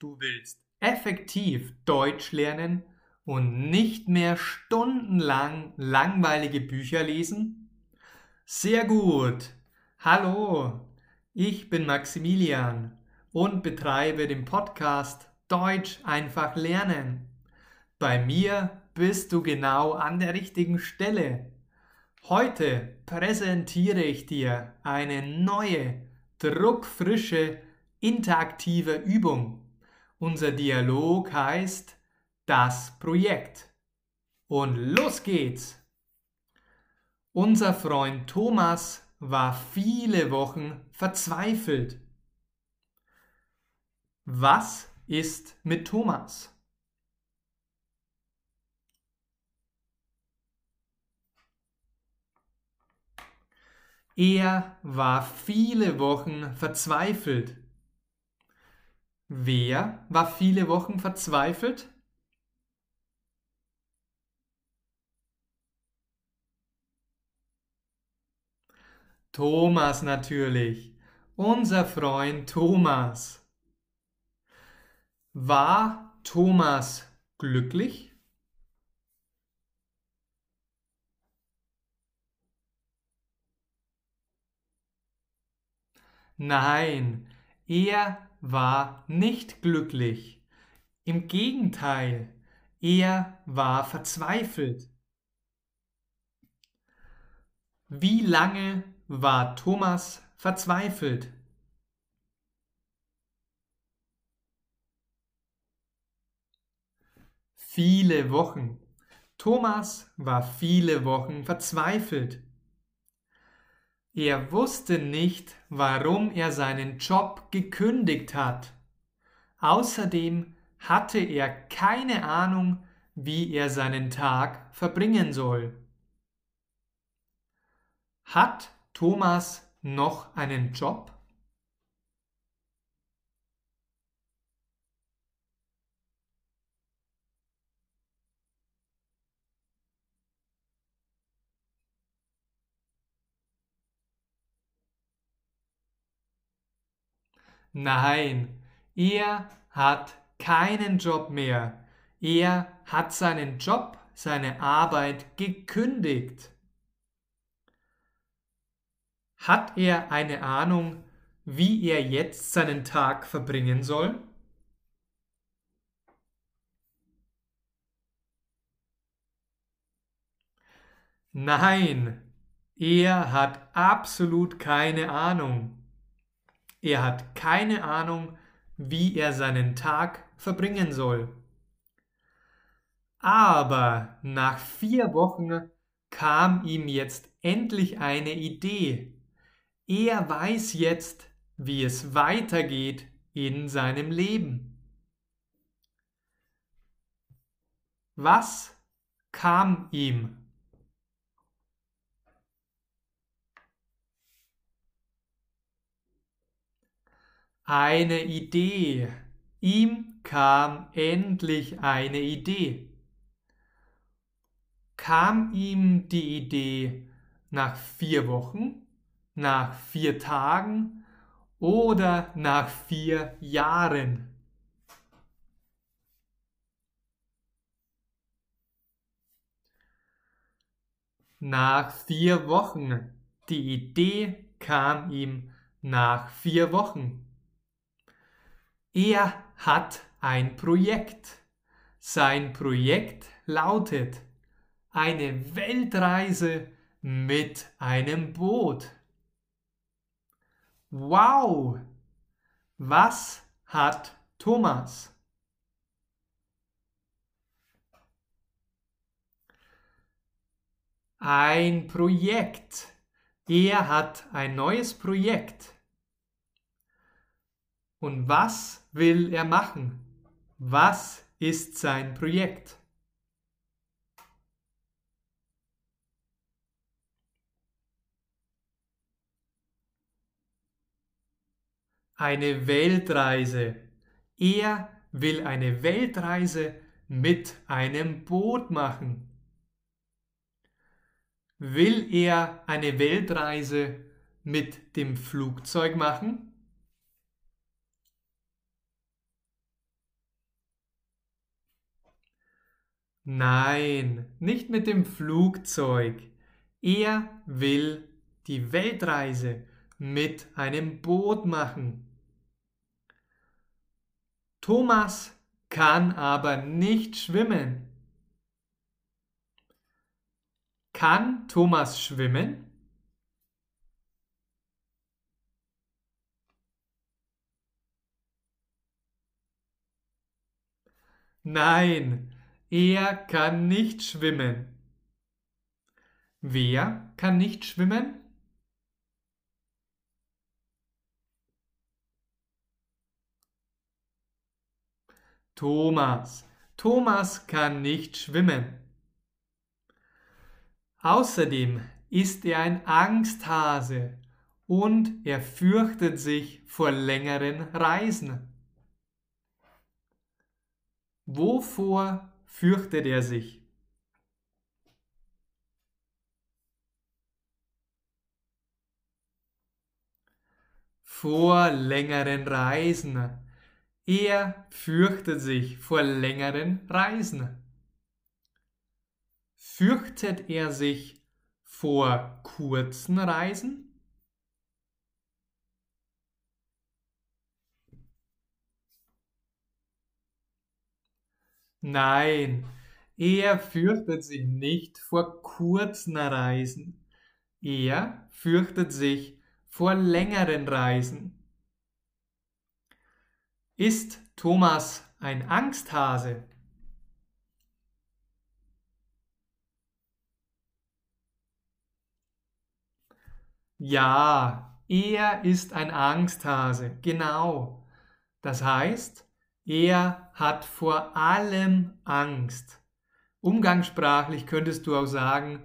Du willst effektiv Deutsch lernen und nicht mehr stundenlang langweilige Bücher lesen? Sehr gut. Hallo, ich bin Maximilian und betreibe den Podcast Deutsch einfach lernen. Bei mir bist du genau an der richtigen Stelle. Heute präsentiere ich dir eine neue, druckfrische, interaktive Übung. Unser Dialog heißt das Projekt. Und los geht's! Unser Freund Thomas war viele Wochen verzweifelt. Was ist mit Thomas? Er war viele Wochen verzweifelt. Wer war viele Wochen verzweifelt? Thomas natürlich, unser Freund Thomas. War Thomas glücklich? Nein, er war nicht glücklich. Im Gegenteil, er war verzweifelt. Wie lange war Thomas verzweifelt? Viele Wochen. Thomas war viele Wochen verzweifelt. Er wusste nicht, warum er seinen Job gekündigt hat. Außerdem hatte er keine Ahnung, wie er seinen Tag verbringen soll. Hat Thomas noch einen Job? Nein, er hat keinen Job mehr. Er hat seinen Job, seine Arbeit gekündigt. Hat er eine Ahnung, wie er jetzt seinen Tag verbringen soll? Nein, er hat absolut keine Ahnung. Er hat keine Ahnung, wie er seinen Tag verbringen soll. Aber nach vier Wochen kam ihm jetzt endlich eine Idee. Er weiß jetzt, wie es weitergeht in seinem Leben. Was kam ihm? Eine Idee. Ihm kam endlich eine Idee. Kam ihm die Idee nach vier Wochen? nach vier Tagen oder nach vier Jahren. Nach vier Wochen. Die Idee kam ihm nach vier Wochen. Er hat ein Projekt. Sein Projekt lautet eine Weltreise mit einem Boot. Wow! Was hat Thomas? Ein Projekt. Er hat ein neues Projekt. Und was will er machen? Was ist sein Projekt? eine Weltreise. Er will eine Weltreise mit einem Boot machen. Will er eine Weltreise mit dem Flugzeug machen? Nein, nicht mit dem Flugzeug. Er will die Weltreise mit einem Boot machen. Thomas kann aber nicht schwimmen. Kann Thomas schwimmen? Nein, er kann nicht schwimmen. Wer kann nicht schwimmen? Thomas. Thomas kann nicht schwimmen. Außerdem ist er ein Angsthase und er fürchtet sich vor längeren Reisen. Wovor fürchtet er sich? Vor längeren Reisen. Er fürchtet sich vor längeren Reisen. Fürchtet er sich vor kurzen Reisen? Nein, er fürchtet sich nicht vor kurzen Reisen. Er fürchtet sich vor längeren Reisen. Ist Thomas ein Angsthase? Ja, er ist ein Angsthase, genau. Das heißt, er hat vor allem Angst. Umgangssprachlich könntest du auch sagen,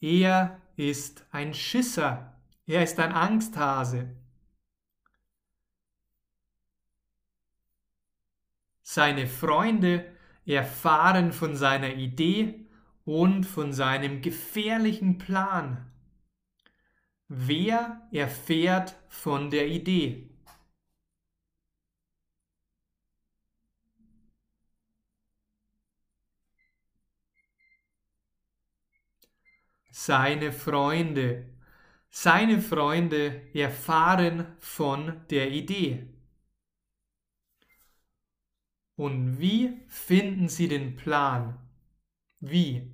er ist ein Schisser. Er ist ein Angsthase. Seine Freunde erfahren von seiner Idee und von seinem gefährlichen Plan. Wer erfährt von der Idee? Seine Freunde. Seine Freunde erfahren von der Idee. Und wie finden sie den Plan? Wie?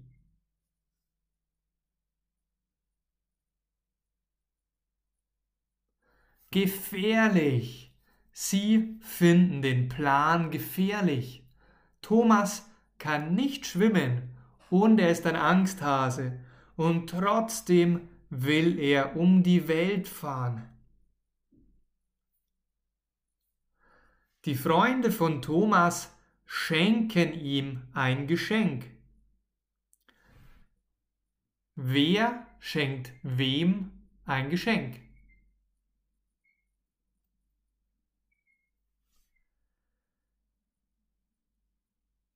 Gefährlich. Sie finden den Plan gefährlich. Thomas kann nicht schwimmen und er ist ein Angsthase und trotzdem will er um die Welt fahren. Die Freunde von Thomas schenken ihm ein Geschenk. Wer schenkt wem ein Geschenk?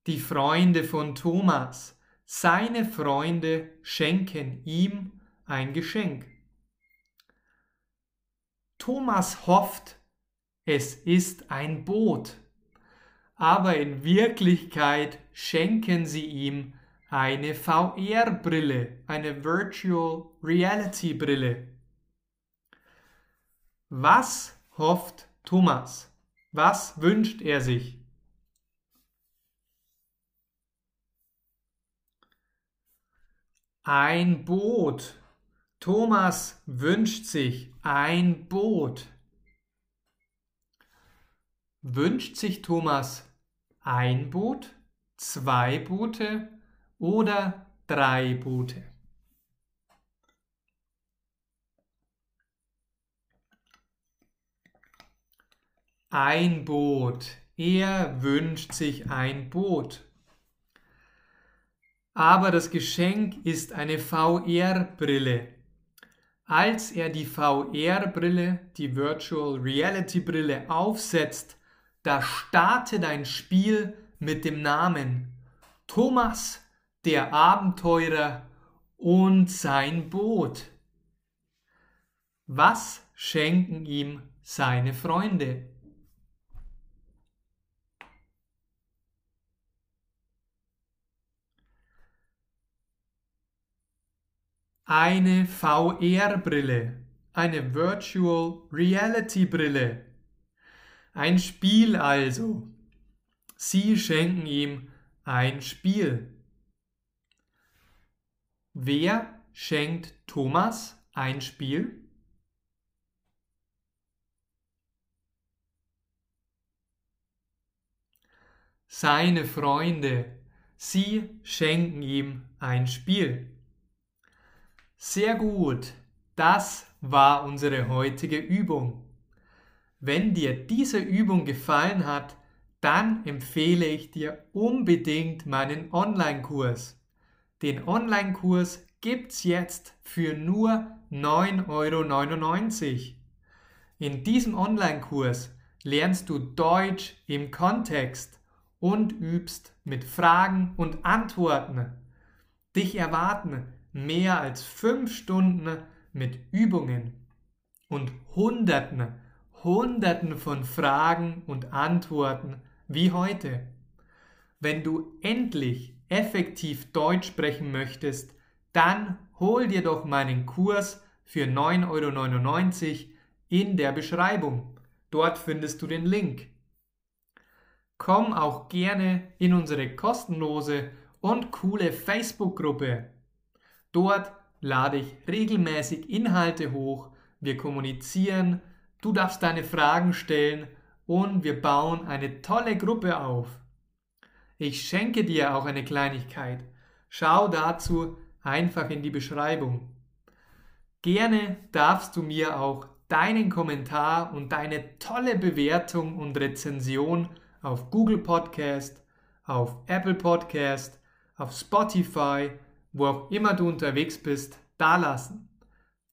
Die Freunde von Thomas seine Freunde schenken ihm ein Geschenk. Thomas hofft, es ist ein Boot, aber in Wirklichkeit schenken sie ihm eine VR-Brille, eine Virtual Reality Brille. Was hofft Thomas? Was wünscht er sich? Ein Boot. Thomas wünscht sich ein Boot. Wünscht sich Thomas ein Boot, zwei Boote oder drei Boote? Ein Boot. Er wünscht sich ein Boot aber das Geschenk ist eine VR-Brille. Als er die VR-Brille, die Virtual Reality Brille aufsetzt, da startet ein Spiel mit dem Namen Thomas der Abenteurer und sein Boot. Was schenken ihm seine Freunde? Eine VR-Brille, eine Virtual Reality Brille. Ein Spiel also. Sie schenken ihm ein Spiel. Wer schenkt Thomas ein Spiel? Seine Freunde, sie schenken ihm ein Spiel. Sehr gut, das war unsere heutige Übung. Wenn dir diese Übung gefallen hat, dann empfehle ich dir unbedingt meinen Online-Kurs. Den Online-Kurs gibt's jetzt für nur 9,99 Euro. In diesem Online-Kurs lernst du Deutsch im Kontext und übst mit Fragen und Antworten. Dich erwarten mehr als fünf Stunden mit Übungen und Hunderten, Hunderten von Fragen und Antworten wie heute. Wenn du endlich effektiv Deutsch sprechen möchtest, dann hol dir doch meinen Kurs für 9,99 Euro in der Beschreibung. Dort findest du den Link. Komm auch gerne in unsere kostenlose und coole Facebook-Gruppe. Dort lade ich regelmäßig Inhalte hoch, wir kommunizieren, du darfst deine Fragen stellen und wir bauen eine tolle Gruppe auf. Ich schenke dir auch eine Kleinigkeit. Schau dazu einfach in die Beschreibung. Gerne darfst du mir auch deinen Kommentar und deine tolle Bewertung und Rezension auf Google Podcast, auf Apple Podcast, auf Spotify, wo auch immer du unterwegs bist, dalassen.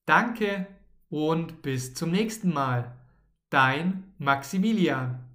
Danke und bis zum nächsten Mal. Dein Maximilian.